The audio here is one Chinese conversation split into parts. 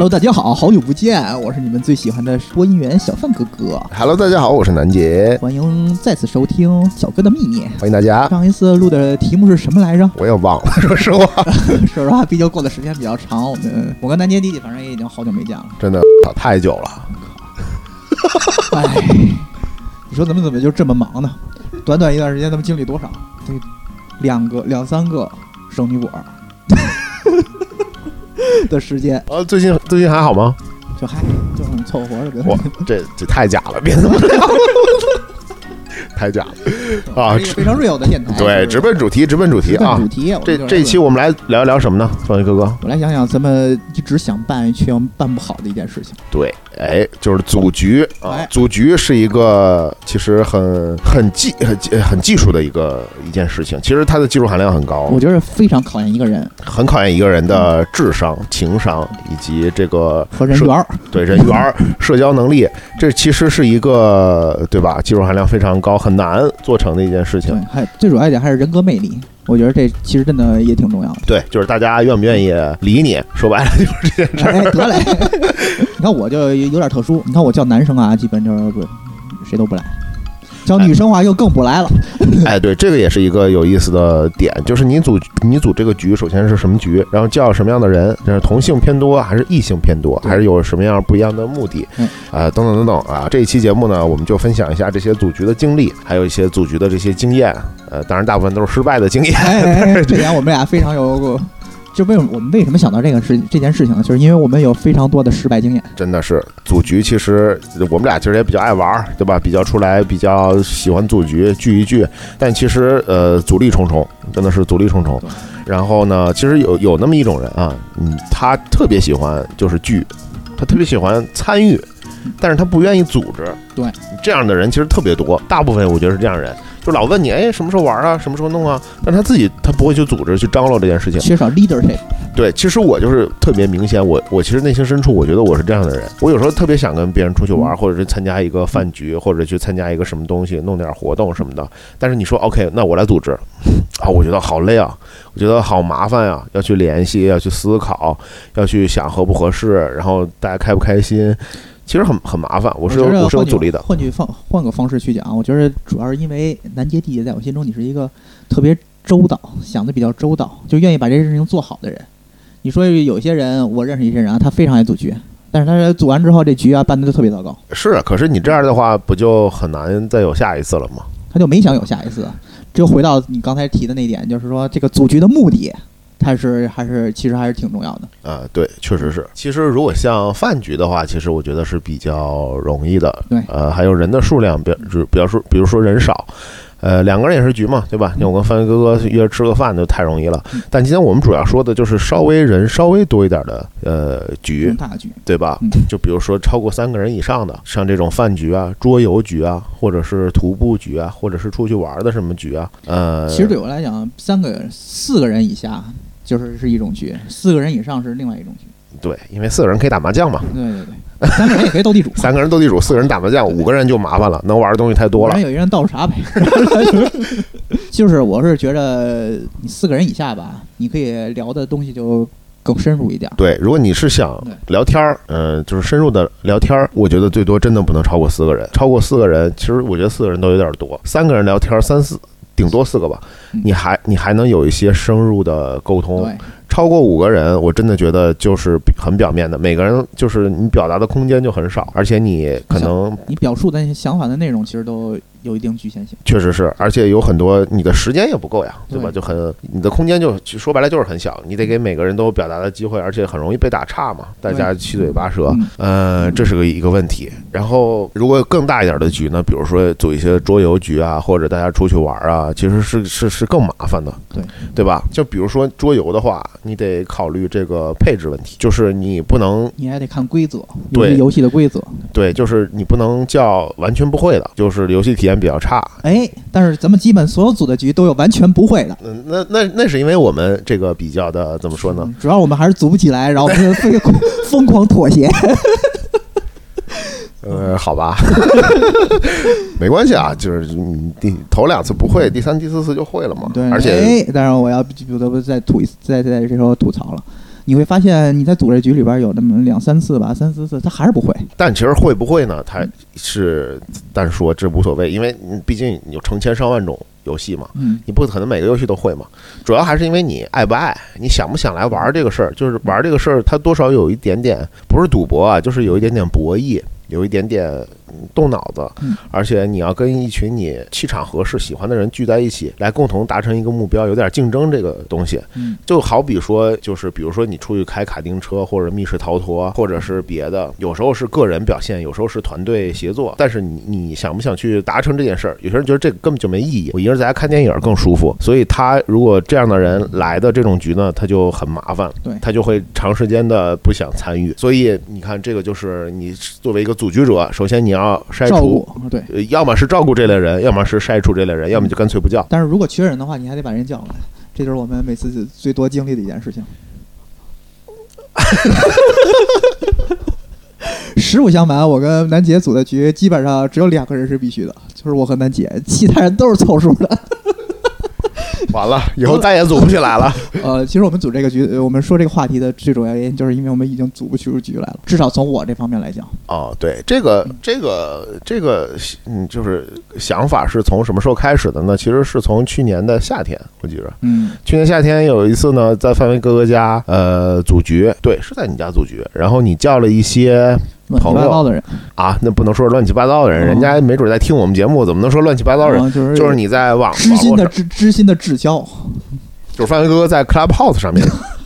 Hello，大家好，好久不见，我是你们最喜欢的播音员小范哥哥。Hello，大家好，我是南杰，欢迎再次收听小哥的秘密。欢迎大家。上一次录的题目是什么来着？我也忘了，说实话，说实话，毕竟过的时间比较长，我们我跟南杰弟弟反正也已经好久没见了。真的太久了。哎，你说咱们怎么就这么忙呢？短短一段时间，咱们经历多少？这两个、两三个圣女果 的时间，呃，最近最近还好吗？就还就很凑合着呗。我这这太假了，别这么聊，太假了啊！非常 real 的电台。对，直奔主题，直奔主题啊主！题。这这一期我们来聊一聊什么呢？双鱼哥哥，我来想想，咱们一直想办却又办不好的一件事情。对，哎，就是组局啊哎。组局是一个其实很很技很技很技术的一个一件事情，其实它的技术含量很高我，觉得非常考验一个人很考验一个人的智商、情商以及这个和人缘儿。对人缘儿、社交能力，这其实是一个对吧？技术含量非常高、很难做成的一件事情对。，还最主要一点还是人格魅力。我觉得这其实真的也挺重要的。对，就是大家愿不愿意理你，说白了就是这件事儿。哎，得嘞！你看我就有点特殊，你看我叫男生啊，基本就是谁都不来；叫女生话，又更不来了。哎，对，这个也是一个有意思的点，就是你组你组这个局，首先是什么局，然后叫什么样的人，这是同性偏多还是异性偏多，还是有什么样不一样的目的，嗯啊、等等等等啊。这一期节目呢，我们就分享一下这些组局的经历，还有一些组局的这些经验，呃，当然大部分都是失败的经验。哎哎，哎 这点我们俩非常有过。就为我们为什么想到这个事这件事情呢？就是因为我们有非常多的失败经验。真的是组局，其实我们俩其实也比较爱玩儿，对吧？比较出来，比较喜欢组局聚一聚，但其实呃阻力重重，真的是阻力重重。然后呢，其实有有那么一种人啊，嗯，他特别喜欢就是聚，他特别喜欢参与，但是他不愿意组织。对，这样的人其实特别多，大部分我觉得是这样人，就老问你，哎，什么时候玩啊，什么时候弄啊，但他自己他不会去组织去张罗这件事情。缺少 leadership，对，其实我就是特别明显，我我其实内心深处，我觉得我是这样的人。我有时候特别想跟别人出去玩，嗯或者是参加一个饭局，或者去参加一个什么东西，弄点活动什么的。但是你说 OK，那我来组织，啊，我觉得好累啊，我觉得好麻烦呀、要去联系，要去思考，要去想合不合适，然后大家开不开心，其实很很麻烦。我是我是有阻力的。换句方换个方式去讲，我觉得主要是因为南杰弟弟在我心中你是一个特别周到、想的比较周到，就愿意把这件事情做好的人。你说有些人，我认识一些人啊，他非常爱组局，但是他组完之后这局啊办的就特别糟糕，是，可是你这样的话，不就很难再有下一次了吗？他就没想有下一次。这就回到你刚才提的那点，就是说这个组局的目的，它是还是其实还是挺重要的。啊，对，确实是。其实如果像饭局的话，其实我觉得是比较容易的。对呃，还有人的数量，比就比方说，比如说人少，呃，两个人也是局嘛，对吧？你我跟范哥哥约着吃个饭就太容易了嗯。但今天我们主要说的就是稍微人稍微多一点的呃局，大局，对吧嗯？就比如说超过三个人以上的，像这种饭局啊、桌游局啊，或者是徒步局啊，或者是出去玩的什么局啊，呃，其实对我来讲，三个人、四个人以下就是是一种局，四个人以上是另外一种局。对，因为四个人可以打麻将嘛，对对对，三个人也可以斗地主。三个人斗地主，四个人打麻将，五个人就麻烦了，能玩的东西太多了人。有一人倒茶呗。就是我是觉得你四个人以下吧，你可以聊的东西就更深入一点。对，如果你是想聊天儿，嗯、就是深入的聊天儿，我觉得最多真的不能超过四个人。超过四个人，其实我觉得四个人都有点多。三个人聊天儿，三四顶多四个吧嗯，你还你还能有一些深入的沟通。超过五个人，我真的觉得就是很表面的，每个人就是你表达的空间就很少，而且你可能你表述的那些想法的内容，其实都有一定局限性。确实是，而且有很多你的时间也不够呀，对吧？对就很你的空间就就说白了就是很小，你得给每个人都有表达的机会，而且很容易被打岔嘛，大家七嘴八舌，嗯呃，这是个一个问题。然后如果更大一点的局呢，比如说组一些桌游局啊，或者大家出去玩啊，其实是是是更麻烦的，对对吧？就比如说桌游的话，你得考虑这个配置问题，就是你不能你还得看规则，对游戏的规则。对，就是你不能叫完全不会的，就是游戏体验比较差。哎，但是咱们基本所有组的局都有完全不会的。嗯，那那那是因为我们这个比较的怎么说呢？嗯主要我们还是组不起来，然后我们疯疯狂妥协。呃，好吧，没关系啊，就是你第头两次不会，第三、第四次就会了嘛。对，而且哎，当然我要不得不再吐一次，再在这时候吐槽了。你会发现你在组这局里边有那么两三次吧，三四次他还是不会。但其实会不会呢？他是，但是说这无所谓，因为你毕竟有成千上万种游戏嘛，嗯你不可能每个游戏都会嘛。主要还是因为你爱不爱，你想不想来玩这个事儿。就是玩这个事儿，它多少有一点点不是赌博啊，就是有一点点博弈，有一点点嗯动脑子嗯，而且你要跟一群你气场合适、喜欢的人聚在一起，来共同达成一个目标，有点竞争这个东西。嗯就好比说，就是比如说你出去开卡丁车，或者密室逃脱，或者是别的，有时候是个人表现，有时候是团队协作。但是你你想不想去达成这件事儿？有些人觉得这个根本就没意义，我一个人在家看电影更舒服。所以他如果这样的人来的这种局呢，他就很麻烦，对他就会长时间的不想参与。所以你看，这个就是你作为一个组局者，首先你要筛照除顾。对，呃要么是照顾这类人，要么是筛除这类人，要么就干脆不叫。但是如果缺人的话，你还得把人叫过来，这就是我们每次最多经历的一件事情。实不相瞒，我跟南姐组的局基本上只有两个人是必须的，就是我和南姐，其他人都是凑数的。完了，以后再也组不起来了。呃，其实我们组这个局，呃我们说这个话题的最主要原因，就是因为我们已经组不出局来了。至少从我这方面来讲，哦，对，这个这个这个，嗯，就是想法是从什么时候开始的呢？其实是从去年的夏天，我记着，嗯，去年夏天有一次呢，在范围哥哥家，呃，组局，对，是在你家组局，然后你叫了一些乱七八糟的人，啊，那不能说是乱七八糟的人，哦人家没准在听我们节目，怎么能说乱七八糟人？啊就是就是你在网知心的知知心的至交，就是范伟哥哥在 Clubhouse 上面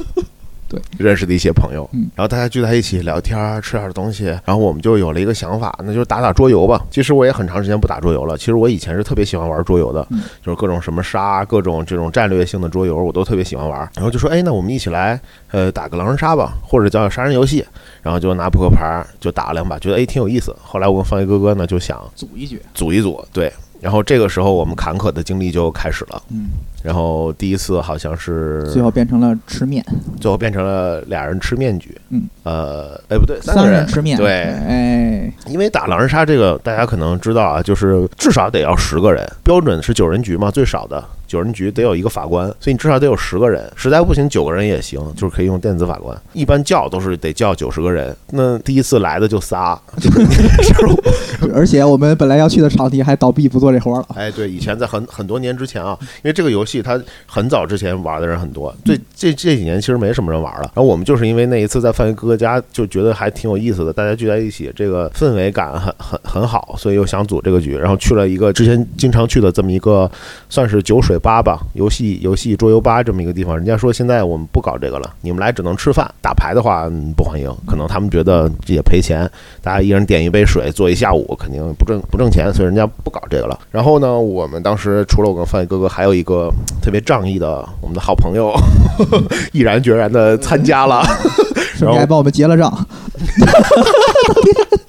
对认识的一些朋友，嗯然后大家聚在一起聊天儿，吃点东西，然后我们就有了一个想法，那就是打打桌游吧。其实我也很长时间不打桌游了，其实我以前是特别喜欢玩桌游的，嗯就是各种什么杀，各种这种战略性的桌游，我都特别喜欢玩。然后就说，哎，那我们一起来，呃，打个狼人杀吧，或者叫杀人游戏。然后就拿扑克牌儿就打了两把，觉得哎挺有意思。后来我跟方一哥哥呢就想组一局，组一组，对。然后这个时候我们坎坷的经历就开始了。嗯，然后第一次好像是最后变成了吃面，最后变成了俩人吃面局。嗯，呃，哎不对，三个人。吃面，对，哎，因为打狼人杀这个大家可能知道啊，就是至少得要十个人，标准是九人局嘛，最少的九人局得有一个法官，所以你至少得有十个人，实在不行九个人也行，就是可以用电子法官。一般叫都是得叫九十个人，那第一次来的就仨，而且我们本来要去的场地还倒闭不做这活了，哎，对，以前在很很多年之前啊，因为这个游戏它很早之前玩的人很多，这这这几年其实没什么人玩了。然后我们就是因为那一次在范围哥哥家就觉得还挺有意思的，大家聚在一起，这个氛围感很很很好，所以又想组这个局，然后去了一个之前经常去的这么一个算是酒水吧吧，游戏游戏桌游吧这么一个地方。人家说现在我们不搞这个了，你们来只能吃饭，打牌的话、嗯不欢迎，可能他们觉得也赔钱，大家一人点一杯水，坐一下午，肯定不挣不挣钱，所以人家不搞这个了。然后呢，我们当时除了我跟范宇哥哥，还有一个特别仗义的我们的好朋友，毅然决然的参加了。然后还帮我们结了账，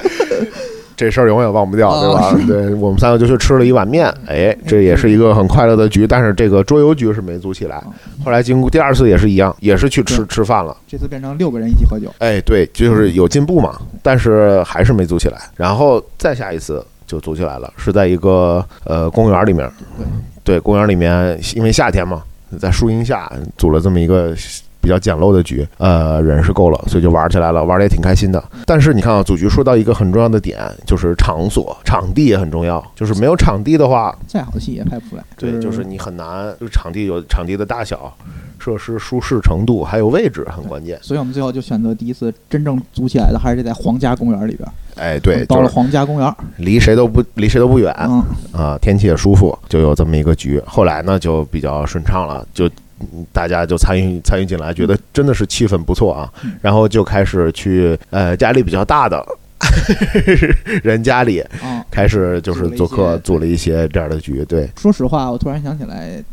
这事儿永远忘不掉，对吧？啊 对我们三个就去吃了一碗面，哎，这也是一个很快乐的局。但是这个桌游局是没组起来。后来经过第二次也是一样，也是去吃吃饭了。这次变成六个人一起喝酒，哎，对，就是有进步嘛，但是还是没组起来。然后再下一次就组起来了，是在一个呃公园里面，对，公园里面，因为夏天嘛，在树荫下组了这么一个。比较简陋的局，呃，人是够了，所以就玩起来了，玩的也挺开心的。但是你看啊，组局说到一个很重要的点，就是场所、场地也很重要。就是没有场地的话，再好的戏也拍不出来。对，就是你很难，就是场地有场地的大小、设施舒适程度，还有位置很关键。所以我们最后就选择第一次真正组起来的，还是在皇家公园里边。哎，对，到了就是皇家公园，离谁都不离谁都不远嗯，啊，天气也舒服，就有这么一个局。后来呢，就比较顺畅了，就嗯大家就参与参与进来，觉得真的是气氛不错啊嗯，然后就开始去呃家里比较大的 人家里啊，开始就是做客，组组了一些这样的局。对，说实话，我突然想起来，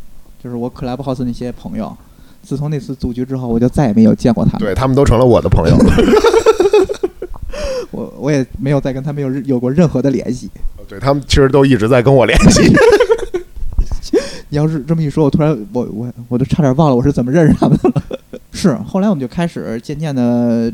就是我 Clubhouse 那些朋友，自从那次组局之后，我就再也没有见过他们。对他们都成了我的朋友了。我我也没有再跟他们有有过任何的联系。对他们其实都一直在跟我联系。你要是这么一说，我突然我我我都差点忘了我是怎么认识他们的了。是，后来我们就开始渐渐的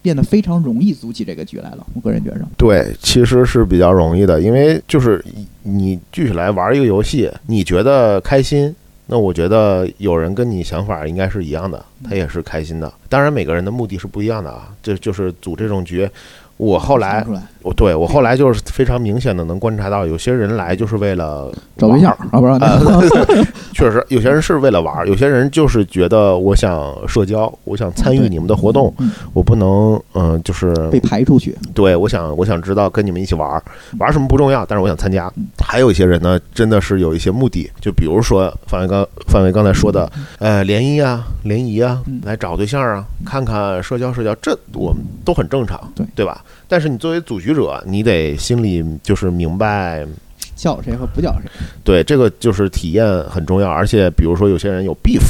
变得非常容易组起这个局来了。我个人觉着，对，其实是比较容易的，因为就是你聚起来玩一个游戏，你觉得开心，那我觉得有人跟你想法应该是一样的，他也是开心的。当然，每个人的目的是不一样的啊。这就是组这种局，我后来我对我后来就是非常明显的能观察到，有些人来就是为了找对象啊，不是那个 确实，有些人是为了玩儿，有些人就是觉得我想社交，我想参与你们的活动，嗯我不能，嗯、就是被排出去。对我想，我想知道跟你们一起玩儿，玩什么不重要，但是我想参加嗯。还有一些人呢，真的是有一些目的，就比如说范伟刚范伟刚才说的，呃，联谊啊，联谊啊嗯，来找对象啊，看看社交社交，这我们都很正常，对对吧？但是你作为组局者，你得心里就是明白。叫谁和不叫谁，对，这个就是体验很重要，而且比如说有些人有 beef，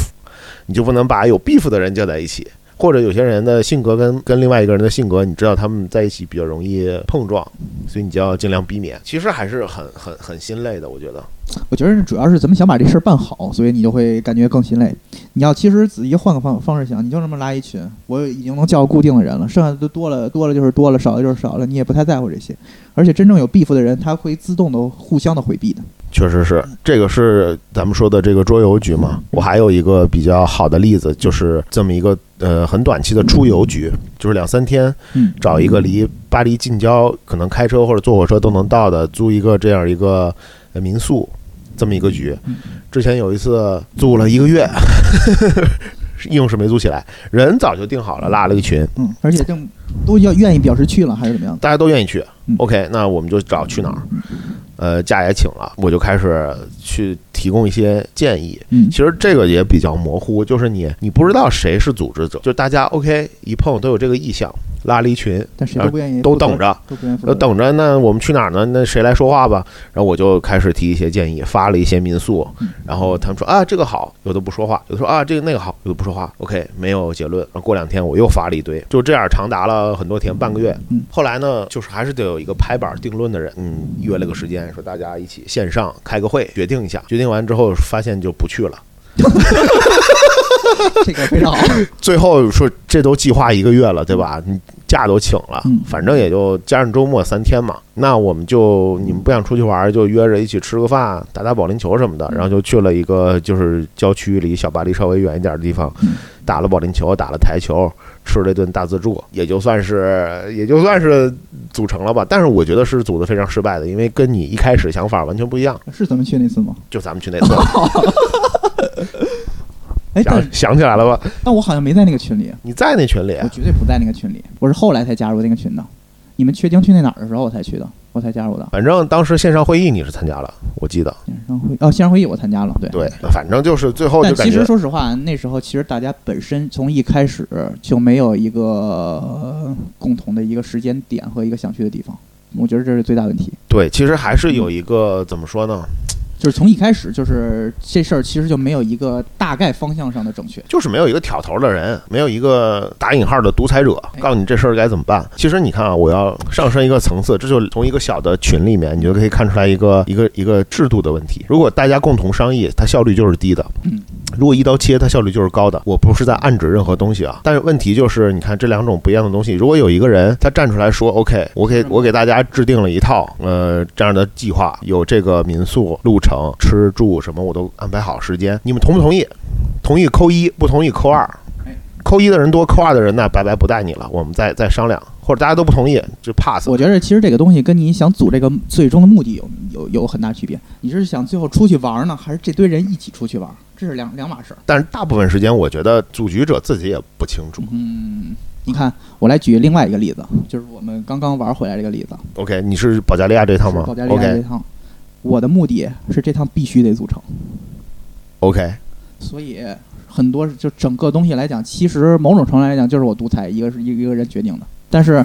你就不能把有 beef 的人叫在一起，或者有些人的性格跟跟另外一个人的性格，你知道他们在一起比较容易碰撞，所以你就要尽量避免。其实还是很很很心累的，我觉得。我觉得主要是咱们想把这事儿办好，所以你就会感觉更心累。你要其实仔细换个方方式想，你就这么拉一群，我已经能叫固定的人了，剩下的都多了多了就是多了，少了就是少了，你也不太在乎这些。而且真正有 beef 的人，他会自动的互相的回避的。确实是，这个是咱们说的这个桌游局嘛。我还有一个比较好的例子，就是这么一个呃很短期的出游局，就是两三天，嗯，找一个离巴黎近郊可能开车或者坐火车都能到的，租一个这样一个呃民宿，这么一个局嗯。之前有一次租了一个月，硬是没租起来，人早就定好了，拉了个群，嗯，而且正都要愿意表示去了还是怎么样？大家都愿意去嗯。OK，那我们就找去哪儿。呃，假也请了，我就开始去提供一些建议。嗯其实这个也比较模糊，就是你你不知道谁是组织者，就大家 OK 一碰都有这个意向，拉了一群，但谁都不愿意都等，着，都不愿意。呃，等着，那我们去哪儿呢？那谁来说话吧？然后我就开始提一些建议，发了一些民宿，然后他们说啊这个好，有的不说话，有的说啊这个那个好，有的不说话。OK，没有结论。然后过两天我又发了一堆，就这样长达了很多天，半个月。嗯后来呢，就是还是得有一个拍板定论的人，嗯，约了个时间，说大家一起线上开个会，决定一下。决定完之后，发现就不去了。这个非常好。最后说这都计划一个月了，对吧？你假都请了嗯，反正也就加上周末三天嘛。那我们就你们不想出去玩，就约着一起吃个饭、打打保龄球什么的。然后就去了一个就是郊区离小巴黎稍微远一点的地方，打了保龄球，打了台球，吃了一顿大自助，也就算是也就算是组成了吧。但是我觉得是组的非常失败的，因为跟你一开始想法完全不一样。是咱们去那次吗？就咱们去那次，哎，但想想起来了吧？但我好像没在那个群里，你在那群里我绝对不在那个群里，我是后来才加入那个群的。你们确定去那哪儿的时候我才去的，我才加入的。反正当时线上会议你是参加了，我记得。线上会哦，线上会议我参加了，对。对，反正就是最后就但其实觉说实话，那时候其实大家本身从一开始就没有一个呃共同的一个时间点和一个想去的地方，我觉得这是最大问题。对，其实还是有一个怎么说呢，就是从一开始就是这事儿其实就没有一个大概方向上的正确。就是没有一个挑头的人，没有一个打引号的独裁者，哎告诉你这事儿该怎么办。其实你看啊，我要上升一个层次，这就从一个小的群里面，你就可以看出来一个一个一个制度的问题。如果大家共同商议，它效率就是低的。嗯。如果一刀切，它效率就是高的。我不是在暗指任何东西啊，但是问题就是，你看这两种不一样的东西，如果有一个人他站出来说，OK，我给我给大家制定了一套呃这样的计划，有这个民宿路程、吃住什么我都安排好时间，你们同不同意？同意扣一，不同意扣二哎。扣一的人多，扣二的人那拜拜不带你了，我们再再商量，或者大家都不同意就 pass。我觉得其实这个东西跟你想组这个最终的目的有有有很大区别。你是想最后出去玩呢，还是这堆人一起出去玩？这是两两码事儿。但是大部分时间，我觉得组局者自己也不清楚。嗯，你看，我来举另外一个例子，就是我们刚刚玩回来这个例子，OK，你是保加利亚这趟吗保加利亚这趟。我的目的是这趟必须得组成，OK，所以很多就整个东西来讲，其实某种程度来讲就是我独裁，一个是一个人决定的。但是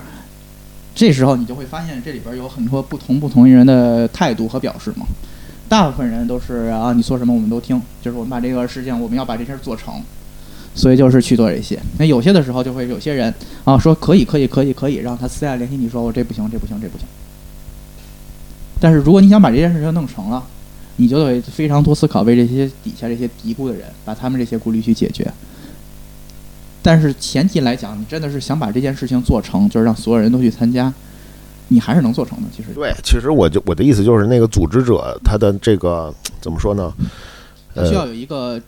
这时候你就会发现，这里边有很多不同不同人的态度和表示嘛。大部分人都是啊，你说什么我们都听，就是我们把这个事情，我们要把这事儿做成，所以就是去做这些。那有些的时候就会有些人啊说可以可以可以可以，让他私下联系你说我这不行这不行这不行。但是如果你想把这件事情弄成了，你就得非常多思考，为这些底下这些嘀咕的人，把他们这些顾虑去解决。但是前提来讲，你真的是想把这件事情做成，就是让所有人都去参加，你还是能做成的。其实，对，其实我就我的意思就是，那个组织者他的这个怎么说呢？呃需要有一个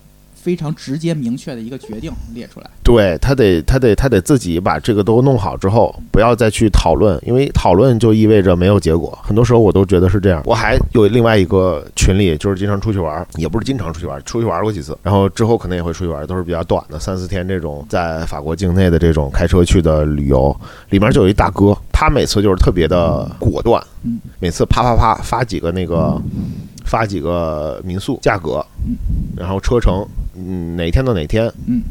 非常直接明确的一个决定列出来。对他得他得他得自己把这个都弄好之后，不要再去讨论，因为讨论就意味着没有结果。很多时候我都觉得是这样。我还有另外一个群里，就是经常出去玩，也不是经常出去玩，出去玩过几次，然后之后可能也会出去玩，都是比较短的三四天这种，在法国境内的这种开车去的旅游，里面就有一大哥，他每次就是特别的果断嗯，每次啪啪啪发几个那个发几个民宿价格，然后车程，嗯，哪天到哪天，嗯，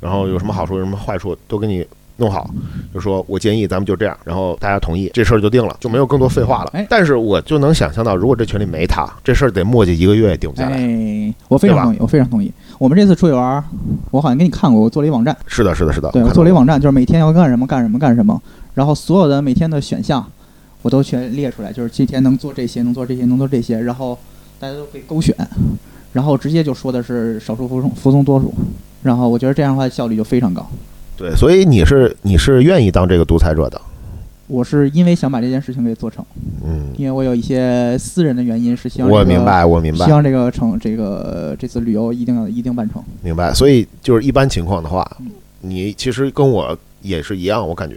然后有什么好处，有什么坏处，都给你弄好。就说我建议咱们就这样，然后大家同意，这事儿就定了，就没有更多废话了。哎但是我就能想象到，如果这群里没他，这事儿得磨叽一个月也定不下来。哎，我非常同意，我非常同意。我们这次出去玩儿，我好像给你看过，我做了一网站。是的，是的，是的。对我看做了一网站，就是每天要干什么干什么干什么，然后所有的每天的选项我都全列出来，就是今天能做这些，能做这些，能做这些，然后大家都可以勾选，然后直接就说的是少数服从服从多数，然后我觉得这样的话效率就非常高。对，所以你是你是愿意当这个独裁者的，我是因为想把这件事情给做成，嗯，因为我有一些私人的原因，是希望、这个、我明白，我明白希，望这个成这个这次旅游一定要一定办成。明白。所以就是一般情况的话嗯，你其实跟我也是一样，我感觉。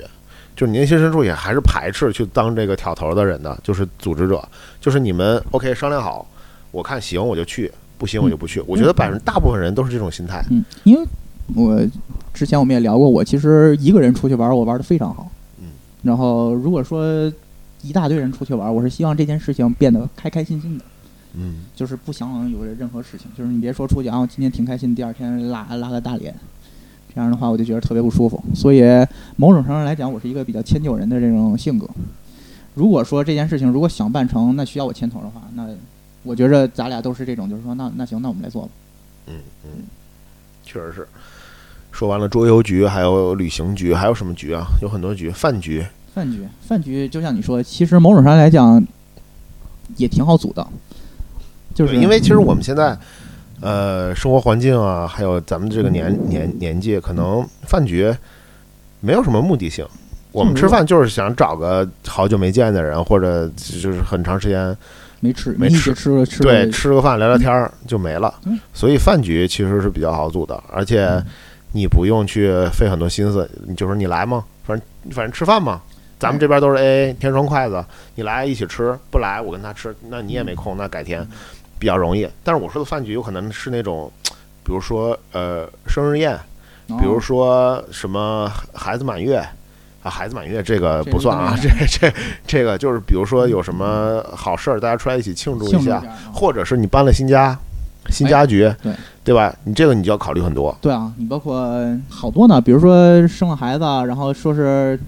就是你内心深处也还是排斥去当这个挑头的人的，就是组织者，就是你们 OK 商量好，我看行我就去，不行我就不去。我觉得百分大部分人都是这种心态。嗯，因为我之前我们也聊过，我其实一个人出去玩，我玩的非常好。嗯，然后如果说一大堆人出去玩，我是希望这件事情变得开开心心的，嗯，就是不想有任何事情，就是你别说出去啊，我今天挺开心，第二天拉拉个大脸，这样的话我就觉得特别不舒服。所以某种程度上来讲，我是一个比较迁就人的这种性格。如果说这件事情如果想办成，那需要我牵头的话，那我觉着咱俩都是这种，就是说那那行，那我们来做吧。嗯嗯，确实是。说完了桌游局，还有旅行局，还有什么局啊？有很多局，饭局。饭局，饭局就像你说，其实某种上来讲也挺好组的，就是因为其实我们现在，呃，生活环境啊，还有咱们这个年年年纪，可能饭局没有什么目的性。我们吃饭就是想找个好久没见的人，或者就是很长时间没吃没吃吃了吃对吃个饭聊聊天儿就没了嗯。所以饭局其实是比较好组的，而且你不用去费很多心思，你就是你来吗？反正反正吃饭嘛，咱们这边都是 A A 天双筷子，你来一起吃，不来我跟他吃，那你也没空，那改天比较容易。但是我说的饭局有可能是那种，比如说呃生日宴，比如哦说什么孩子满月。啊，孩子满月这个不算啊，这这这个就是，比如说有什么好事儿，大家出来一起庆祝一下，或者是你搬了新家，新家局，哎对对吧？你这个你就要考虑很多。对啊，你包括好多呢，比如说生了孩子，然后说是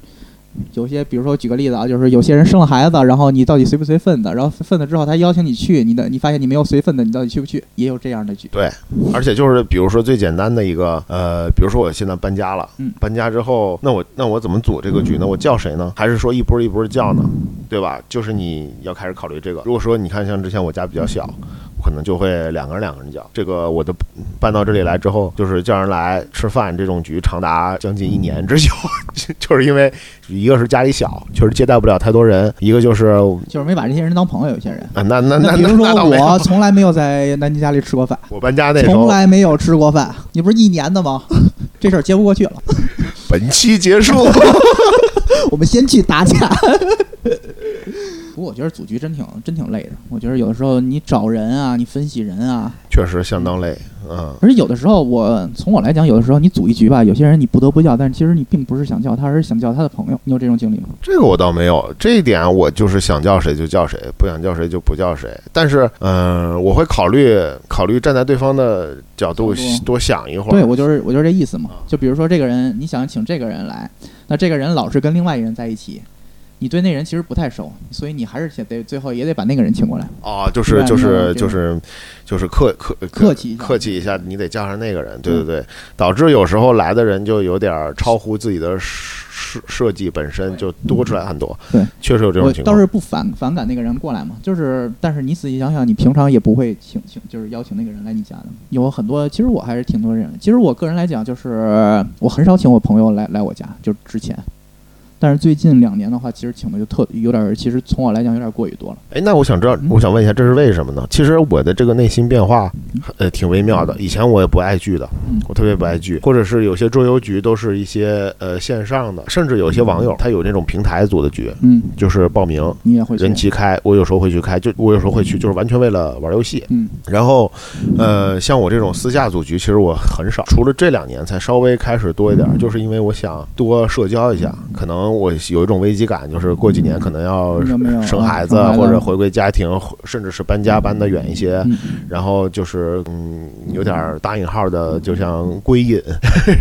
有些，比如说举个例子啊，就是有些人生了孩子，然后你到底随不随份子，然后份子之后他邀请你去，你的你发现你没有随份子，你到底去不去？也有这样的局。而且就是比如说最简单的一个，呃，比如说我现在搬家了，嗯搬家之后，那我那我怎么组这个局呢？我叫谁呢？还是说一波一波叫呢？对吧？就是你要开始考虑这个。如果说你看像之前我家比较小，我可能就会两个人两个人叫。这个我的搬到这里来之后，就是叫人来吃饭这种局长达将近一年之久，就是因为一个是家里小，确实接待不了太多人；一个就是就是没把这些人当朋友，有些人。啊，那那那那比如说我从来没有在南京家里吃过饭，我搬家那时从，来没有吃过饭。你不是一年的吗？这事儿接不过去了，本期结束。我们先去打架。不过我觉得组局真挺真挺累的。我觉得有的时候你找人啊，你分析人啊，确实相当累，嗯，而且有的时候我从我来讲，有的时候你组一局吧，有些人你不得不叫，但是其实你并不是想叫他，而是想叫他的朋友。你有这种经历吗？这个我倒没有，这一点我就是想叫谁就叫谁，不想叫谁就不叫谁。但是，嗯、我会考虑考虑站在对方的角度多想一会儿。对我就是我就是这意思嘛啊。就比如说这个人，你想请这个人来，那这个人老是跟另外一个人在一起。你对那人其实不太熟，所以你还是得得最后也得把那个人请过来，哦，就是就是就是就是客客客气客气一下，你得叫上那个人。对对对，导致有时候来的人就有点儿超乎自己的设设计本身，就多出来很多。对，确实有这种情况。倒是不反反感那个人过来嘛，就是但是你仔细想想，你平常也不会请请就是邀请那个人来你家的。有很多，其实我还是挺多人。其实我个人来讲，就是我很少请我朋友来来我家，就之前，但是最近两年的话，其实请的就特有点儿，其实从我来讲有点儿过于多了。哎，那我想知道嗯，我想问一下，这是为什么呢？其实我的这个内心变化，呃，挺微妙的。以前我也不爱剧的嗯，我特别不爱剧，或者是有些桌游局都是一些呃线上的，甚至有些网友他有那种平台组的局，嗯，就是报名你也会去人齐开，我有时候会去开，就我有时候会去，就是完全为了玩游戏。嗯然后，呃，像我这种私下组局，其实我很少，除了这两年才稍微开始多一点儿，就是因为我想多社交一下。可能我有一种危机感，就是过几年可能要生孩子，或者回归家庭，甚至是搬家搬得远一些。然后就是嗯，有点儿打引号的，就像归隐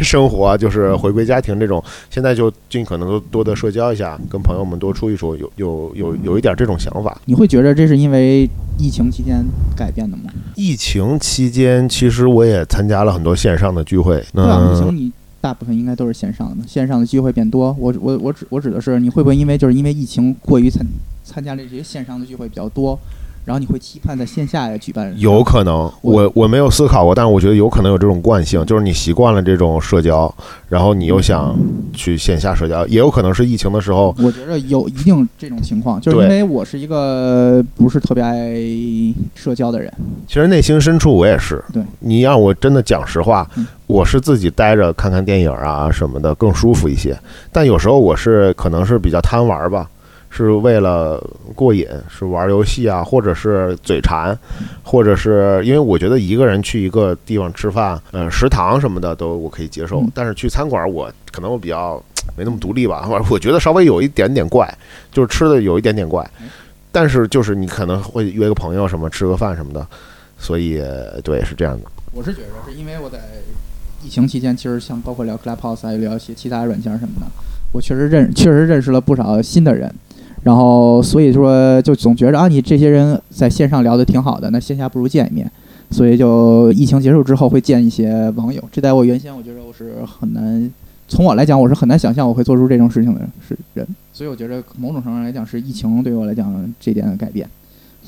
生活，就是回归家庭这种。现在就尽可能多多的社交一下，跟朋友们多处一处，有有有有一点这种想法。你会觉得这是因为疫情期间改变的吗？疫情期间，其实我也参加了很多线上的聚会。嗯情你大部分应该都是线上的，线上的机会变多。我我我指我指的是，你会不会因为就是因为疫情过于参参加了这些线上的聚会比较多，然后你会期盼在线下也举办？有可能，我我没有思考过，但是我觉得有可能有这种惯性，就是你习惯了这种社交，然后你又想去线下社交，也有可能是疫情的时候，我觉得有一定这种情况，就是因为我是一个不是特别爱社交的人。其实内心深处我也是。对你让我真的讲实话嗯，我是自己待着看看电影啊什么的更舒服一些，但有时候我是可能是比较贪玩吧。是为了过瘾，是玩游戏啊，或者是嘴馋，或者是因为我觉得一个人去一个地方吃饭，呃，食堂什么的都我可以接受，嗯但是去餐馆我可能我比较没那么独立吧，我觉得稍微有一点点怪，就是吃的有一点点怪，但是就是你可能会约个朋友什么吃个饭什么的，所以对是这样的。我是觉得是因为我在疫情期间，其实像包括聊 Clubhouse 还有聊一些其他软件什么的，我确实认确实认识了不少新的人。然后所以说就总觉着啊，你这些人在线上聊的挺好的，那线下不如见一面。所以就疫情结束之后会见一些网友，这在我原先我觉得我是很难，从我来讲我是很难想象我会做出这种事情的是人。所以我觉得某种程度上来讲是疫情对于我来讲这点的改变。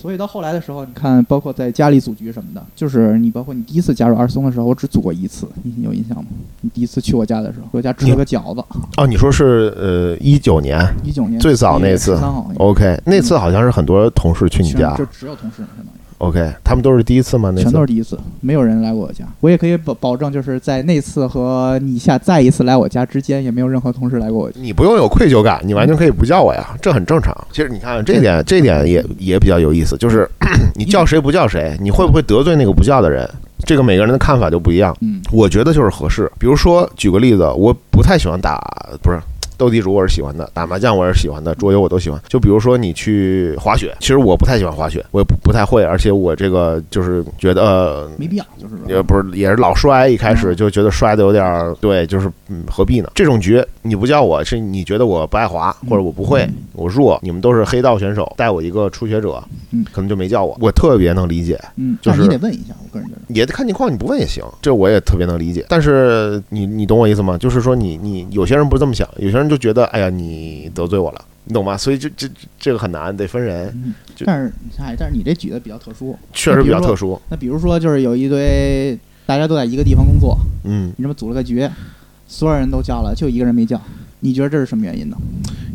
所以到后来的时候，你看，包括在家里组局什么的，就是你包括你第一次加入二松的时候，我只组过一次，你你有印象吗？你第一次去我家的时候，我家吃了个饺子，哦，你说是呃一九年一九年最早那次三号，，OK，那次好像是很多同事去你家就只有同事相当于。，OK，他们都是第一次吗？那全都是第一次，没有人来过我家。我也可以保保证，就是在那次和你下再一次来我家之间，也没有任何同事来过我家。你不用有愧疚感，你完全可以不叫我呀，这很正常。其实你看这点，这点也也比较有意思，就是 你叫谁不叫谁，你会不会得罪那个不叫的人？这个每个人的看法就不一样。嗯我觉得就是合适。比如说，举个例子，我不太喜欢打，不是斗地主，我是喜欢的；打麻将我也是喜欢的，桌游我都喜欢。就比如说你去滑雪，其实我不太喜欢滑雪，我也不不太会，而且我这个就是觉得。呃没必要，就是也不是，也是老摔，一开始就觉得摔的有点儿，对，就是嗯，何必呢？这种局你不叫我，是你觉得我不爱滑，或者我不会，我弱，你们都是黑道选手，带我一个初学者嗯，可能就没叫我，我特别能理解，嗯，就是你得问一下，我个人觉得。也得看情况，你不问也行，这我也特别能理解。但是你你懂我意思吗？就是说你你有些人不是这么想，有些人就觉得哎呀你得罪我了，你懂吗？所以这这这这个很难，得分人，但是哎，但是你这举的比较特殊。确实比较特殊。那比如说，就是有一堆大家都在一个地方工作，嗯，你这么组了个局，所有人都叫了，就一个人没叫，你觉得这是什么原因呢？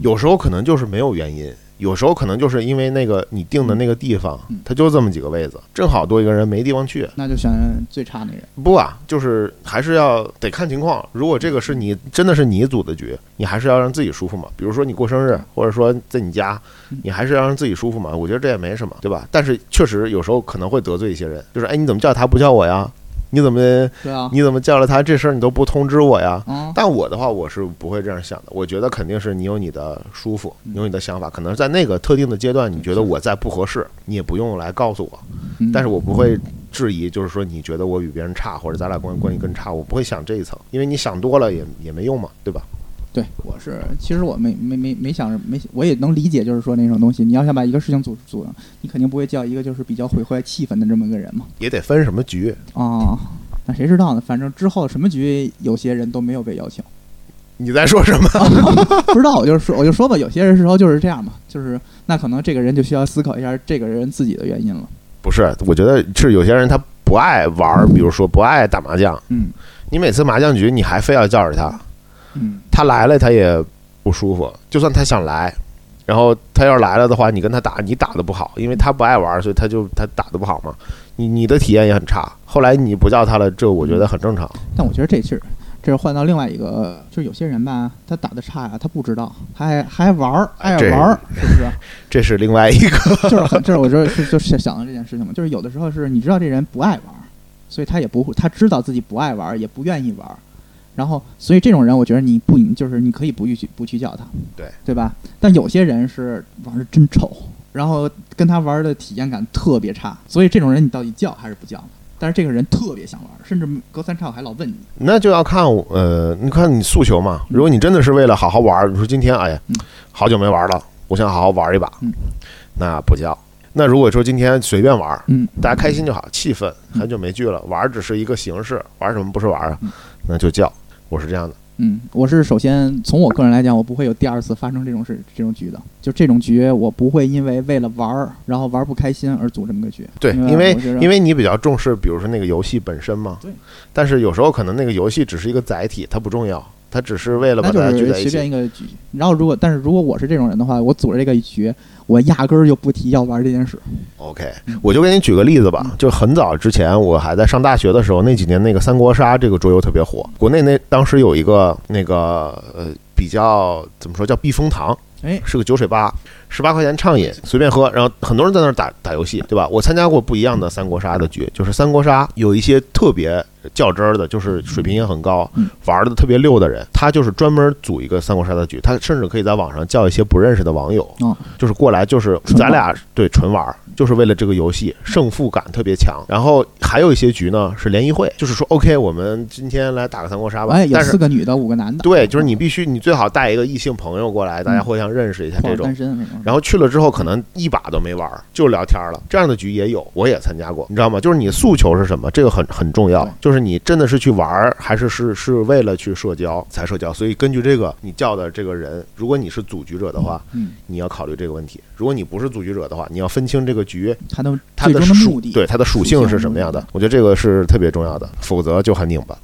有时候可能就是没有原因，有时候可能就是因为那个你定的那个地方嗯，它就这么几个位子，正好多一个人没地方去。那就选最差那人。不啊，就是还是要得看情况。如果这个是你真的是你组的局，你还是要让自己舒服嘛。比如说你过生日，或者说在你家嗯，你还是要让自己舒服嘛。我觉得这也没什么，对吧？但是确实有时候可能会得罪一些人，就是哎，你怎么叫他不叫我呀？你怎么对啊，你怎么叫了他这事儿你都不通知我呀？嗯，但我的话，我是不会这样想的。我觉得肯定是你有你的舒服，嗯你有你的想法。可能在那个特定的阶段，你觉得我在不合适，你也不用来告诉我。嗯但是我不会质疑，就是说你觉得我比别人差，或者咱俩关关系更差，我不会想这一层，因为你想多了也也没用嘛，对吧？对，我是其实我没没没没想着没，我也能理解，就是说那种东西，你要想把一个事情组组，你肯定不会叫一个就是比较毁坏气氛的这么一个人嘛。也得分什么局。啊，那谁知道呢？反正之后什么局，有些人都没有被邀请。你在说什么？不知道，我就说我就说吧，有些人时候就是这样嘛，就是那可能这个人就需要思考一下这个人自己的原因了。不是，我觉得是有些人他不爱玩，比如说不爱打麻将，嗯你每次麻将局你还非要叫着他，嗯他来了他也不舒服。就算他想来，然后他要是来了的话，你跟他打，你打的不好，因为他不爱玩，所以他就他打的不好嘛。你你的体验也很差。后来你不叫他了，这我觉得很正常。但我觉得这是这是换到另外一个，就是有些人吧，他打的差呀，他不知道，他还还玩儿，爱玩儿，是不是？这是另外一个。就是很，这是我就是就是想到这件事情嘛，就是有的时候是你知道这人不爱玩儿，所以他也不会，他知道自己不爱玩儿，也不愿意玩儿，然后所以这种人，我觉得你不就是你可以不去不去叫他，对对吧？但有些人是玩的真丑，然后跟他玩的体验感特别差，所以这种人你到底叫还是不叫？但是这个人特别想玩，甚至隔三差五还老问你，那就要看呃，你看你诉求嘛。如果你真的是为了好好玩儿，你说今天哎呀嗯，好久没玩了，我想好好玩一把嗯，那不叫。那如果说今天随便玩儿，嗯，大家开心就好，气氛很久没聚了，玩儿只是一个形式，玩什么不是玩儿啊嗯？那就叫。我是这样的，嗯，我是首先从我个人来讲，我不会有第二次发生这种事这种局的，就这种局我不会因为为了玩儿，然后玩儿不开心而组这么个局。对，因因为因为你比较重视，比如说那个游戏本身嘛。对。但是有时候可能那个游戏只是一个载体，它不重要，它只是为了把大家聚在一起。随便一个局。然后如果但是如果我是这种人的话，我组织这个局，我压根儿就不提要玩这件事。OK，我就给你举个例子吧，就很早之前，我还在上大学的时候，那几年那个三国杀这个桌游特别火，国内那当时有一个那个呃比较怎么说叫避风塘，哎，是个酒水吧，十八块钱畅饮，随便喝，然后很多人在那儿打打游戏，对吧？我参加过不一样的三国杀的局，就是三国杀有一些特别较真儿的，就是水平也很高嗯，玩的特别溜的人，他就是专门组一个三国杀的局，他甚至可以在网上叫一些不认识的网友，哦，就是过来就是咱俩对纯玩儿，就是为了这个游戏胜负感特别强。然后还有一些局呢是联谊会，就是说 OK，我们今天来打个三国杀吧哎，，有。四个女的，五个男的。对，就是你必须，你最好带一个异性朋友过来，大家嗯互相认识一下这种。然后去了之后，可能一把都没玩儿，就聊天了。这样的局也有，我也参加过，你知道吗？就是你诉求是什么，这个很很重要。就是你真的是去玩儿，还是是是为了去社交才社交？所以根据这个，你叫的这个人，如果你是组局者的话，嗯，你要考虑这个问题。如果你不是组局者的话，你要分清这个局它的它的目的对它的属性是什么样的。我觉得这个是特别重要的，否则就很拧巴。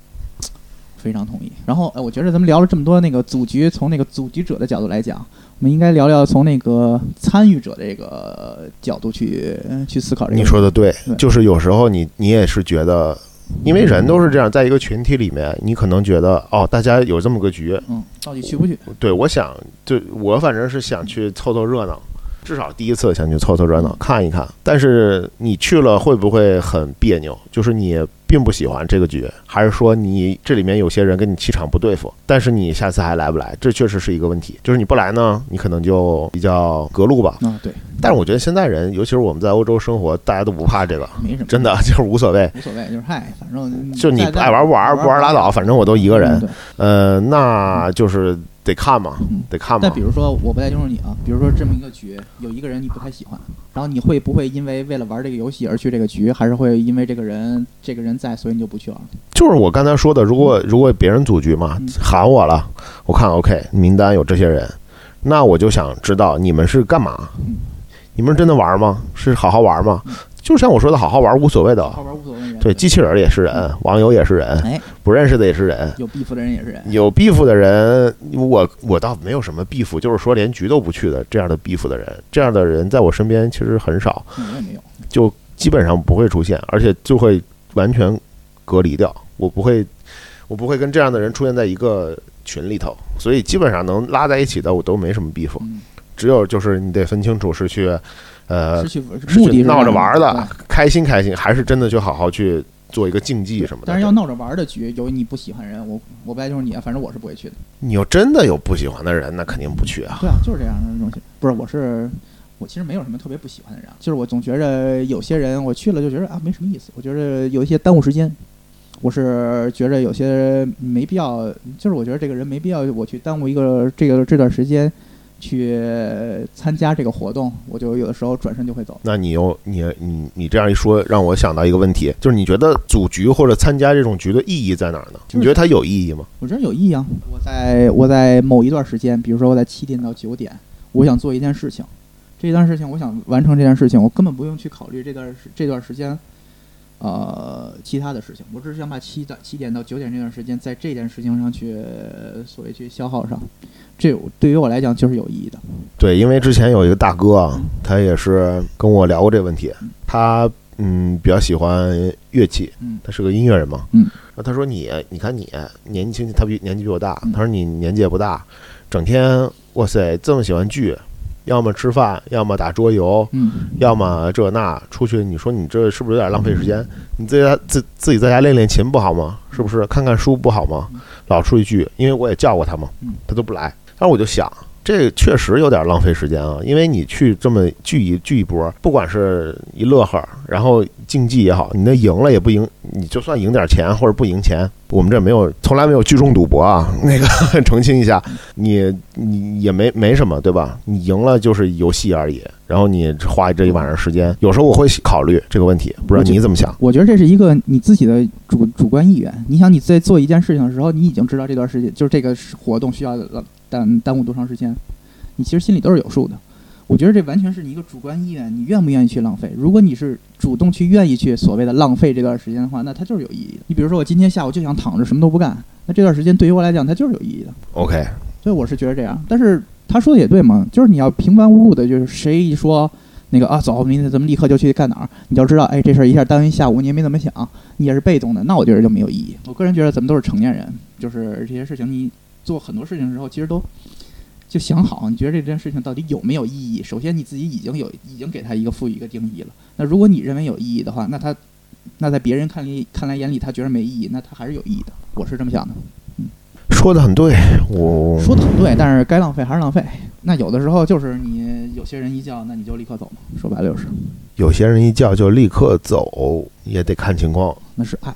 非常同意。然后，哎，我觉得咱们聊了这么多那个组局，从那个组局者的角度来讲，我们应该聊聊从那个参与者这个角度去呃去思考这个。你说的对对，就是有时候你你也是觉得。因为人都是这样，在一个群体里面，你可能觉得哦，大家有这么个局，嗯，到底去不去？对我想，就我反正是想去凑凑热闹，至少第一次想去凑凑热闹看一看。但是你去了会不会很别扭？就是你并不喜欢这个局，还是说你这里面有些人跟你气场不对付？但是你下次还来不来？这确实是一个问题。就是你不来呢，你可能就比较隔路吧。啊，对，但是我觉得现在人，尤其是我们在欧洲生活，大家都不怕这个，没什么，真的就是无所谓。无所谓，就是嗨，反正就你爱玩不玩，不玩拉倒，反正我都一个人。对，呃，那就是得看嘛嗯，得看嘛但。比如说，我不太清楚你啊，比如说这么一个局，有一个人你不太喜欢，然后你会不会因为为了玩这个游戏而去这个局，还是会因为这个人这个人在，所以你就不去玩？就是我刚才说的，如果如果别人组局嘛嗯，喊我了，我看 OK 名单有这些人，那我就想知道你们是干嘛嗯？你们是真的玩吗？是好好玩吗嗯？就像我说的，好好玩无所谓的好。玩无所谓的。对，机器人也是人，网友也是人，哎，不认识的也是人。有 beef 的人也是人。有 beef 的人，我我倒没有什么 beef，就是说连局都不去的这样的 beef 的人，这样的人在我身边其实很少，嗯我也没有。就基本上不会出现，而且就会完全隔离掉。我不会，我不会跟这样的人出现在一个群里头，所以基本上能拉在一起的我都没什么 beef，嗯，只有就是你得分清楚是去，呃目的是闹着玩儿的，开心开心，还是真的去好好去做一个竞技什么的。但是要闹着玩儿的局，有你不喜欢人，我我不爱就是你啊，反正我是不会去的。你要真的有不喜欢的人，那肯定不去啊。对啊，就是这样的东西。不是，我是我其实没有什么特别不喜欢的人啊，就是我总觉着有些人我去了就觉得啊没什么意思，我觉得有一些耽误时间。我是觉着有些没必要，就是我觉得这个人没必要我去耽误一个这个这段时间去参加这个活动，我就有的时候转身就会走。那你又你你你这样一说，让我想到一个问题，就是你觉得组局或者参加这种局的意义在哪儿呢？你觉得它有意义吗？我觉得有意义啊！我在我在某一段时间，比如说我在七点到九点，我想做一件事情，这一段事情我想完成这件事情，我根本不用去考虑这段时这段时间，呃，其他的事情，我只是想把七到七点到九点这段时间在这件事情上去，呃所谓去消耗上。这对于我来讲就是有意义的。对，因为之前有一个大哥啊，他也是跟我聊过这个问题，他嗯比较喜欢乐器，嗯他是个音乐人嘛，嗯，那他说你，你看你年纪轻轻，他比年纪比我大嗯，他说你年纪也不大，整天哇塞这么喜欢聚，要么吃饭，要么打桌游，嗯，要么这那出去，你说你这是不是有点浪费时间？你自己在自自己在家练练琴不好吗？是不是看看书不好吗？老出去聚，因为我也叫过他嘛嗯，他都不来。但是我就想，这确实有点浪费时间啊，因为你去这么聚一聚一波，不管是一乐呵，然后竞技也好，你那赢了也不赢，你就算赢点钱或者不赢钱，我们这没有从来没有聚众赌博啊，那个 澄清一下，你你也没没什么对吧？你赢了就是游戏而已，然后你花这一晚上时间，有时候我会考虑这个问题，不知道你怎么想？我觉得这是一个你自己的主主观意愿。你想你在做一件事情的时候，你已经知道这段时间就是这个活动需要耽耽误多长时间，你其实心里都是有数的。我觉得这完全是你一个主观意愿，你愿不愿意去浪费？如果你是主动去愿意去所谓的浪费这段时间的话，那它就是有意义的。你比如说，我今天下午就想躺着什么都不干，那这段时间对于我来讲，它就是有意义的。OK，所以我是觉得这样。但是他说的也对嘛，就是你要平白无故的，就是谁一说那个啊走，明天咱们立刻就去干哪儿，你就知道，哎，这事儿一下耽误一下午，你也没怎么想，你也是被动的，那我觉得就没有意义。我个人觉得咱们都是成年人，就是这些事情你做很多事情的时候，其实都。就想好，你觉得这件事情到底有没有意义？首先你自己已经有已经给它一个赋予一个定义了。那如果你认为有意义的话，那他那在别人看里看来眼里他觉得没意义，那他还是有意义的。我是这么想的。嗯说的很对，我说的很对，但是该浪费还是浪费。那有的时候就是你有些人一叫，那你就立刻走嘛。说白了就是，有些人一叫就立刻走，也得看情况。那是爱。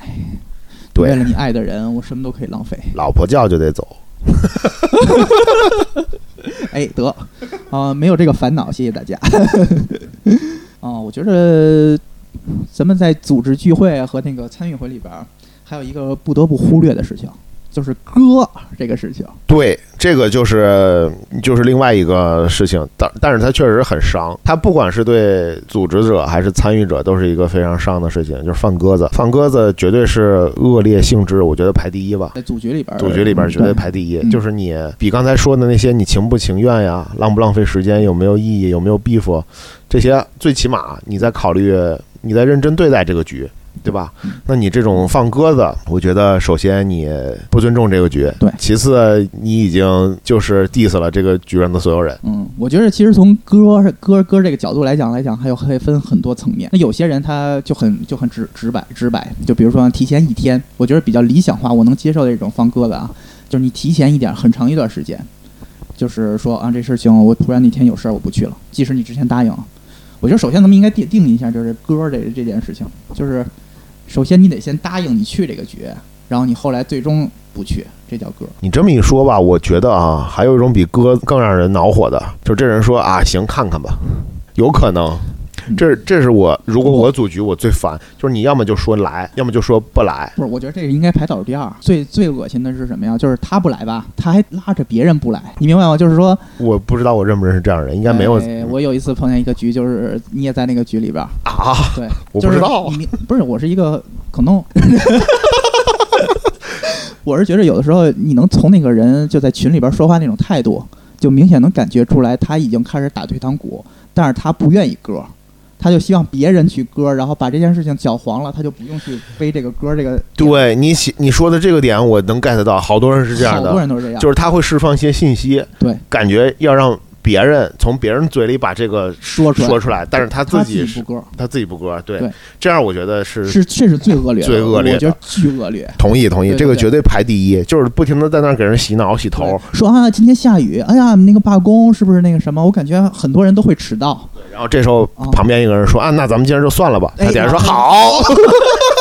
对为了你爱的人，我什么都可以浪费。老婆叫就得走。哎，得，啊、没有这个烦恼，谢谢大家。啊、我觉得咱们在组织聚会和那个参与会里边，还有一个不得不忽略的事情，就是歌这个事情。对，这个就是就是另外一个事情，但但是它确实很伤。它不管是对组织者还是参与者，都是一个非常伤的事情，就是放鸽子。放鸽子绝对是恶劣性质，我觉得排第一吧。在组局里边儿，组局里边绝对对排第一，嗯就是你比刚才说的那些，你情不情愿呀，浪不浪费时间，有没有意义，有没有 beef，这些最起码你在考虑，你在认真对待这个局，对吧嗯？那你这种放鸽子，我觉得首先你不尊重这个局，对其次你已经就是 diss 了这个局上的所有人。嗯，我觉得其实从歌歌歌这个角度来讲来讲，还有还分很多层面。那有些人他就很就很直直白直白，就比如说提前一天，我觉得比较理想化，我能接受的这种放鸽子啊，就是你提前一点很长一段时间，就是说啊这事情我突然那天有事儿我不去了，即使你之前答应了。我觉得首先咱们应该定定义一下，就是歌这这件事情，就是首先你得先答应你去这个局，然后你后来最终不去，这叫哥。你这么一说吧，我觉得啊，还有一种比哥更让人恼火的，就这人说啊，行，看看吧，有可能。这这是我，如果我组局，我最烦，就是你要么就说来，要么就说不来。不是，我觉得这个应该排倒数第二。最最恶心的是什么呀？就是他不来吧，他还拉着别人不来，你明白吗？就是说，我不知道我认不认识这样的人，应该没有哎我有一次碰见一个局，就是你也在那个局里边儿，啊。对，我就是不知道你不是，我是一个可能。我是觉得有的时候你能从那个人就在群里边说话那种态度，就明显能感觉出来他已经开始打退堂鼓，但是他不愿意割，他就希望别人去割，然后把这件事情搅黄了，他就不用去背这个歌这个。对你写你说的这个点，我能 get 到，好多人是这样好多的，人都是这样，就是他会释放一些信息，对，感觉要让别人从别人嘴里把这个说出来，说出来，但是他自己是不割，他自己不割，对。对，这样我觉得是是确实最恶劣的，最恶劣的。我觉得巨恶劣。同意同意，对对对。这个绝对排第一，就是不停的在那儿给人洗脑洗头，说啊，今天下雨，哎呀，那个罢工是不是那个什么？我感觉很多人都会迟到。然后这时候啊旁边一个人说啊，那咱们今儿就算了吧，哎他底下说然后好，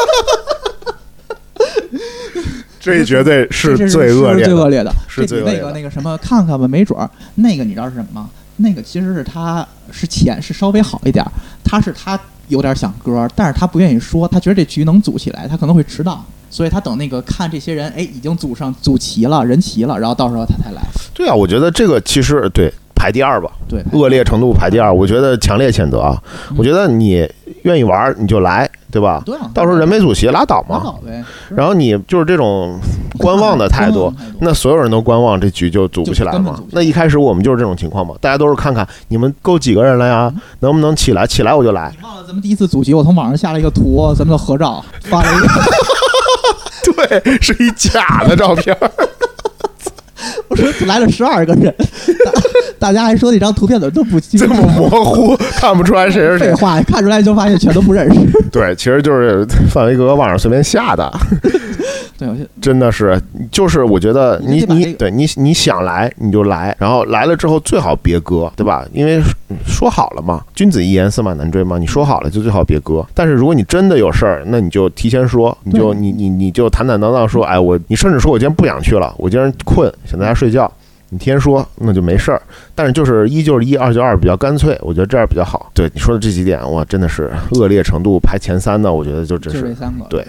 这绝对是最恶劣的是最恶。劣的，是最这恶劣的比那个那个什么看看吧，没准儿那个你知道是什么吗？那个其实是他是钱是稍微好一点儿，他是他有点想歌，但是他不愿意说，他觉得这局能组起来，他可能会迟到，所以他等那个看这些人，哎，已经组上组齐了，人齐了，然后到时候他才来。对啊，我觉得这个其实对排第二吧，对，恶劣程度排第二，我觉得强烈谴责啊！嗯我觉得你愿意玩儿你就来，对对吧？对啊，到时候人没组齐，拉倒嘛。然后你就是这种观望的态度那所有人都观望，这局就组不起来嘛那一开始我们就是这种情况嘛，大家都是看看你们够几个人了呀，能不能起来？起来我就来。你忘了咱们第一次组局，我从网上下了一个图，咱们的合照发了一个，对，是一假的照片。我说来了十二个人，大大家还说那张图片怎么都不清这么模糊，看不出来谁是谁。废话，看出来就发现全都不认识。对，其实就是范围哥网上随便下的，对，我就真的是，就是我觉得你你你得把这个对你你想来你就来，然后来了之后最好别割，对吧？因为说好了嘛，君子一言驷马难追嘛，你说好了就最好别割。但是如果你真的有事儿，那你就提前说，你就你你你就坦坦荡荡说，哎，我你甚至说我今天不想去了，我今天困，想在家睡觉。你提前说，那就没事儿。但是就是一就是一，二就二，比较干脆，我觉得这样比较好。对你说的这几点，哇，真的是恶劣程度排前三的，我觉得就真就是这三个。对。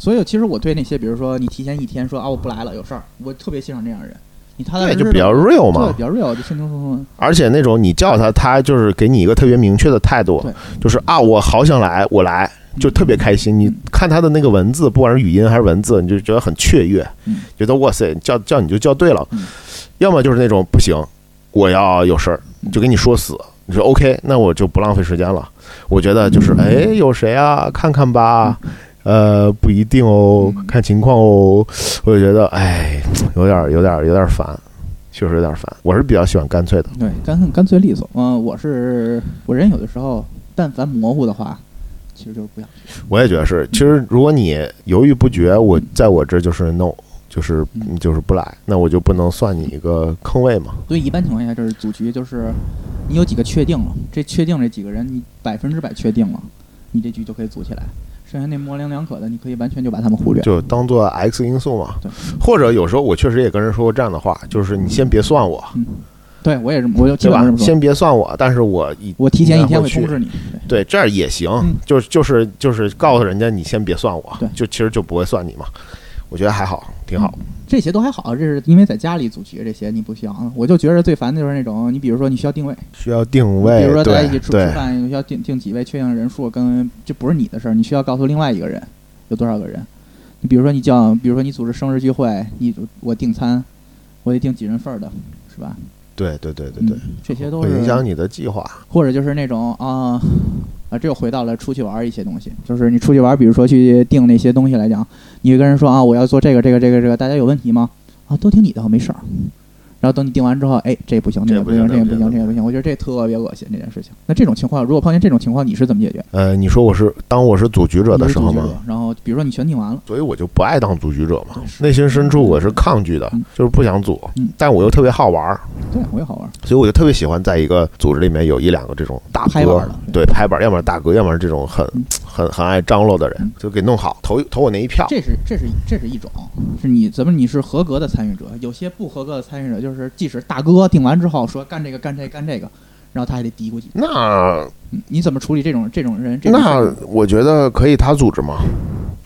所以其实我对那些，比如说你提前一天说啊我不来了，有事儿，我特别欣赏这样的人。你踏踏对，就比较 real 嘛对，。比较 real，就轻轻松松。而且那种你叫他，他就是给你一个特别明确的态度，就是啊，我好想来，我来，就特别开心。你看他的那个文字，不管是语音还是文字，你就觉得很雀跃嗯，觉得哇塞，叫叫你就叫对了嗯。要么就是那种不行，我要有事儿，嗯就给你说死。你说 OK，那我就不浪费时间了。我觉得就是哎，有谁啊？看看吧。呃，不一定哦，嗯看情况哦。我就觉得，哎，有点儿有点儿有点儿烦，确实有点儿烦。我是比较喜欢干脆的。对，干干脆利索。嗯、我是我人有的时候，但凡模糊的话，其实就是不想去。我也觉得是。其实如果你犹豫不决，我在我这就是 no，就是嗯就是不来，那我就不能算你一个坑位嘛。所以一般情况下，就是组局，就是你有几个确定了，这确定这几个人，你百分之百确定了，你这局就可以组起来。剩下那模棱两可的，你可以完全就把他们忽略。就当做 X 因素嘛对，或者有时候我确实也跟人说过这样的话，就是你先别算我，对我也是，我就基对吧本上这？么说。先别算我，但是我一我提前一天会通知你。对对这样也行嗯，就就是就是告诉人家你先别算我对，就其实就不会算你嘛。我觉得还好，挺好。这些都还好，这是因为在家里组局，这些你不需要。我就觉得最烦的就是那种，你比如说你需要定位，需要定位，比如说大家一起吃吃对饭，需要定定几位，确定人数，跟这不是你的事儿，你需要告诉另外一个人有多少个人。你比如说你叫，比如说你组织生日聚会，你我订餐，我得订几人份儿的，是吧？对对对对对嗯，这些都是会影响你的计划。或者就是那种啊啊，这又回到了出去玩一些东西，就是你出去玩，比如说去订那些东西来讲，你跟人说啊，我要做这个这个这个这个，大家有问题吗？啊，都听你的，没事儿。然后等你定完之后，哎，这不行，那这不个不行，这也不行，行这个不行这个不行，我觉得这特别恶心这件事情。那这种情况，如果碰见这种情况，你是怎么解决？呃，你说我是当我是组局者的时候吗？然后比如说你全定完了，所以我就不爱当组局者嘛。内心深处我是。抗拒的嗯，就是不想组嗯，但我又特别好玩儿，对我也好玩儿。所以我就特别喜欢在一个组织里面有一两个这种大哥对拍板，要么是大哥，要么是这种很嗯。很很爱张罗的人嗯，就给弄好，投投我那一票。这是这是这是一种，是你怎么你是合格的参与者，有些不合格的参与者就是即使大哥定完之后说干这个干这个干这个，然后他还得嘀咕几句。那嗯你怎么处理这种这种人？这种那我觉得可以他组织吗？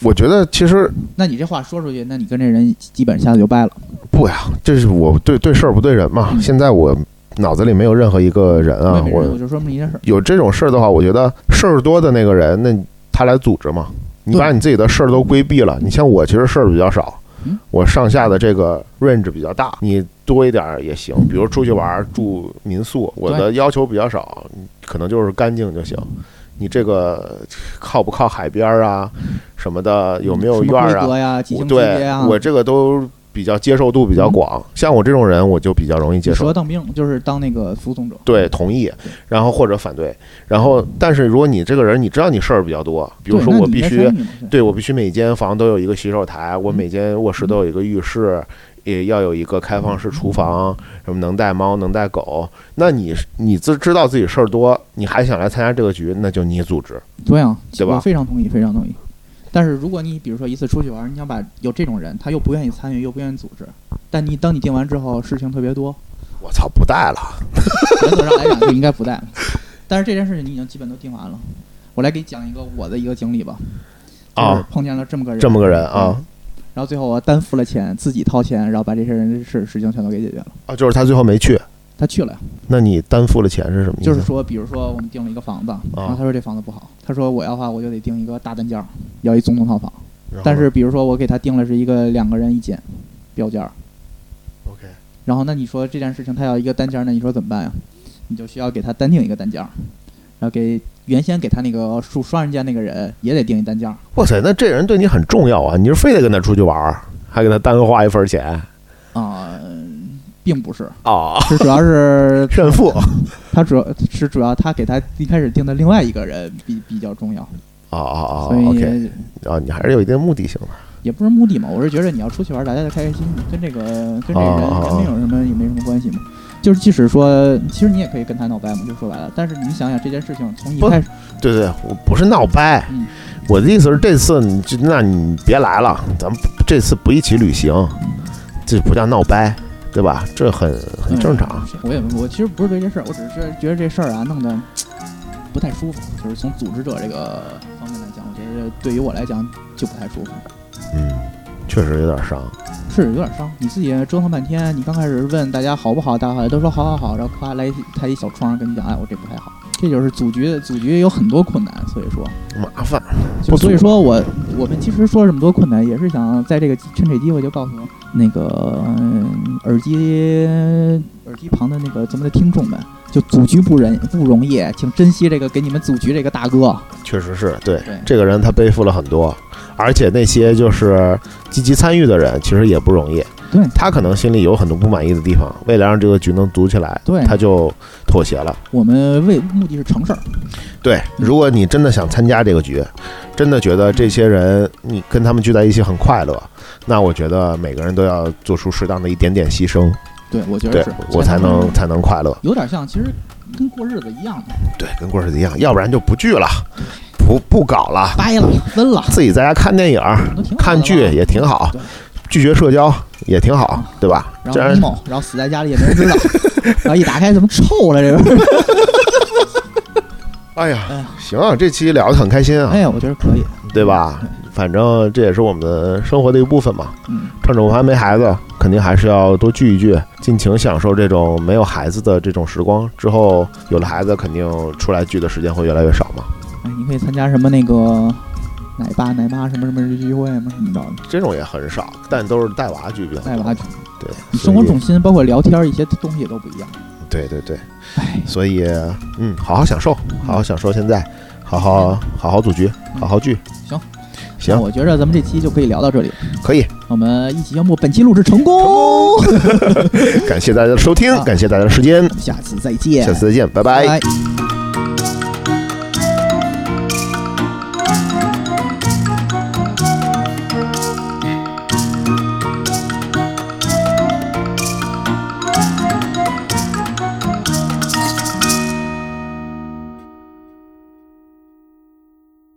我觉得其实那你这话说出去，那你跟这人基本下子就掰了。不呀，这是我对对事儿不对人嘛。嗯现在我脑子里没有任何一个人啊，我我就说这么一件事。有这种事儿的话，我觉得事儿多的那个人，那他来组织嘛。你把你自己的事儿都规避了，你像我其实事儿比较少嗯，我上下的这个 range 比较大，你多一点儿也行。比如出去玩儿住民宿，我的要求比较少，可能就是干净就行。你这个靠不靠海边儿啊，什么的，有没有院儿啊？对？我这个都比较接受度比较广。像我这种人，我就比较容易接受。当兵就是当那个服从者。对，同意，然后或者反对，然后但是如果你这个人，你知道你事儿比较多，比如说我必须对对我必须每间房都有一个洗手台，我嗯每间卧室都有一个浴室，也要有一个开放式厨房，什么能带猫能带狗。那你你自知道自己事儿多，你还想来参加这个局，那就你组织。对啊，对吧非常同意，非常同意。但是如果你比如说一次出去玩，你想把有这种人，他又不愿意参与，又不愿意组织，但你当你定完之后，事情特别多，我操，不带了。原则上来讲就应该不带了。但是这件事情你已经基本都定完了，我来给你讲一个我的一个经历吧。就是啊碰见了这么个人，这么个人啊嗯然后最后我担负了钱，自己掏钱，然后把这些人的事事情全都给解决了。啊，就是他最后没去，他去了呀。那你担负了钱是什么意思？就是说，比如说我们订了一个房子，然后他说这房子不好，他说我要的话我就得订一个大单间儿，要一总统套房。但是比如说我给他订了是一个两个人一间标间儿，OK，然后那你说这件事情他要一个单间儿，那你说怎么办呀？你就需要给他单订一个单间儿，然后给原先给他那个住双人间那个人也得订一单间儿。哇塞，那这人对你很重要啊！你是非得跟他出去玩儿，还给他单花一份钱啊、并不是，啊？是主要是 炫富 他主要是主要他给他一开始定的另外一个人比比较重要，啊啊啊所以！OK，啊，你还是有一定目的性的。也不是目的嘛，我是觉得你要出去玩，大家就开开心心，跟这个跟这个人肯定有什么也没什么关系嘛。就是即使说，其实你也可以跟他闹掰嘛，就说白了。但是你想想这件事情从一开始，对对，我不是闹掰，嗯我的意思是这次你就那你别来了，咱们这次不一起旅行，这不叫闹掰，对吧？这很很正常。嗯我也我其实不是对这事儿，我只是觉得这事儿啊弄得不太舒服。就是从组织者这个方面来讲，我觉得对于我来讲就不太舒服。嗯，确实有点伤。是有点伤，你自己折腾半天，你刚开始问大家好不好，大家都说好好好，然后夸来一开一小窗跟你讲，哎，我这不太好，这就是组局，组局有很多困难，所以说，麻烦，就所以说我我们其实说这么多困难，也是想在这个趁这机会就告诉那个、嗯耳机耳机旁的那个咱们的听众们，就组局不人不容易，请珍惜这个给你们组局这个大哥。确实是对对这个人他背负了很多，而且那些就是积极参与的人，其实也不容易。对他可能心里有很多不满意的地方，为了让这个局能组起来，对他就妥协了。我们为目的是成事儿，对，如果你真的想参加这个局，真的觉得这些人你跟他们聚在一起很快乐，那我觉得每个人都要做出适当的一点点牺牲，对我觉得是，我才能才能快乐。有点像，其实跟过日子一样的，对，跟过日子一样，要不然就不聚了，不不搞了，掰了分了。自己在家看电影、看剧也挺好，拒绝社交也挺好，对吧？然后 emo，然后死在家里也没人知道，然后一打开怎么臭了这个？哎呀哎呀，行啊，这期聊得很开心啊，哎呀，我觉得可以，对吧？反正这也是我们的生活的一部分嘛。嗯，趁着我们还没孩子，肯定还是要多聚一聚，尽情享受这种没有孩子的这种时光。之后有了孩子，肯定出来聚的时间会越来越少嘛。哎，你可以参加什么那个奶爸奶妈什么什么聚会嘛，什么的，这种也很少，但都是带娃聚比较多。带娃去，对，你生活重心包括聊天一些东西也都不一样。对对对，哎，所以嗯，好好享受，好好享受现在，好好好好组局，好好聚。行，行，我觉着咱们这期就可以聊到这里，可以，我们一起宣布本期录制成功，感谢大家的收听，啊。感谢大家的时间，下次再见，下次再见，拜。拜拜。